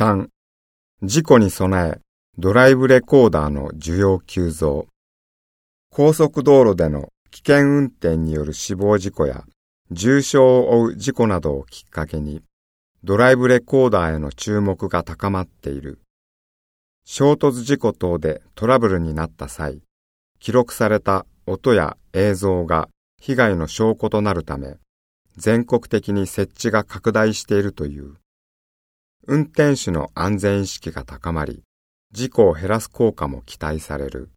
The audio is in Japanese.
3. 事故に備え、ドライブレコーダーの需要急増。高速道路での危険運転による死亡事故や重傷を負う事故などをきっかけに、ドライブレコーダーへの注目が高まっている。衝突事故等でトラブルになった際、記録された音や映像が被害の証拠となるため、全国的に設置が拡大しているという。運転手の安全意識が高まり、事故を減らす効果も期待される。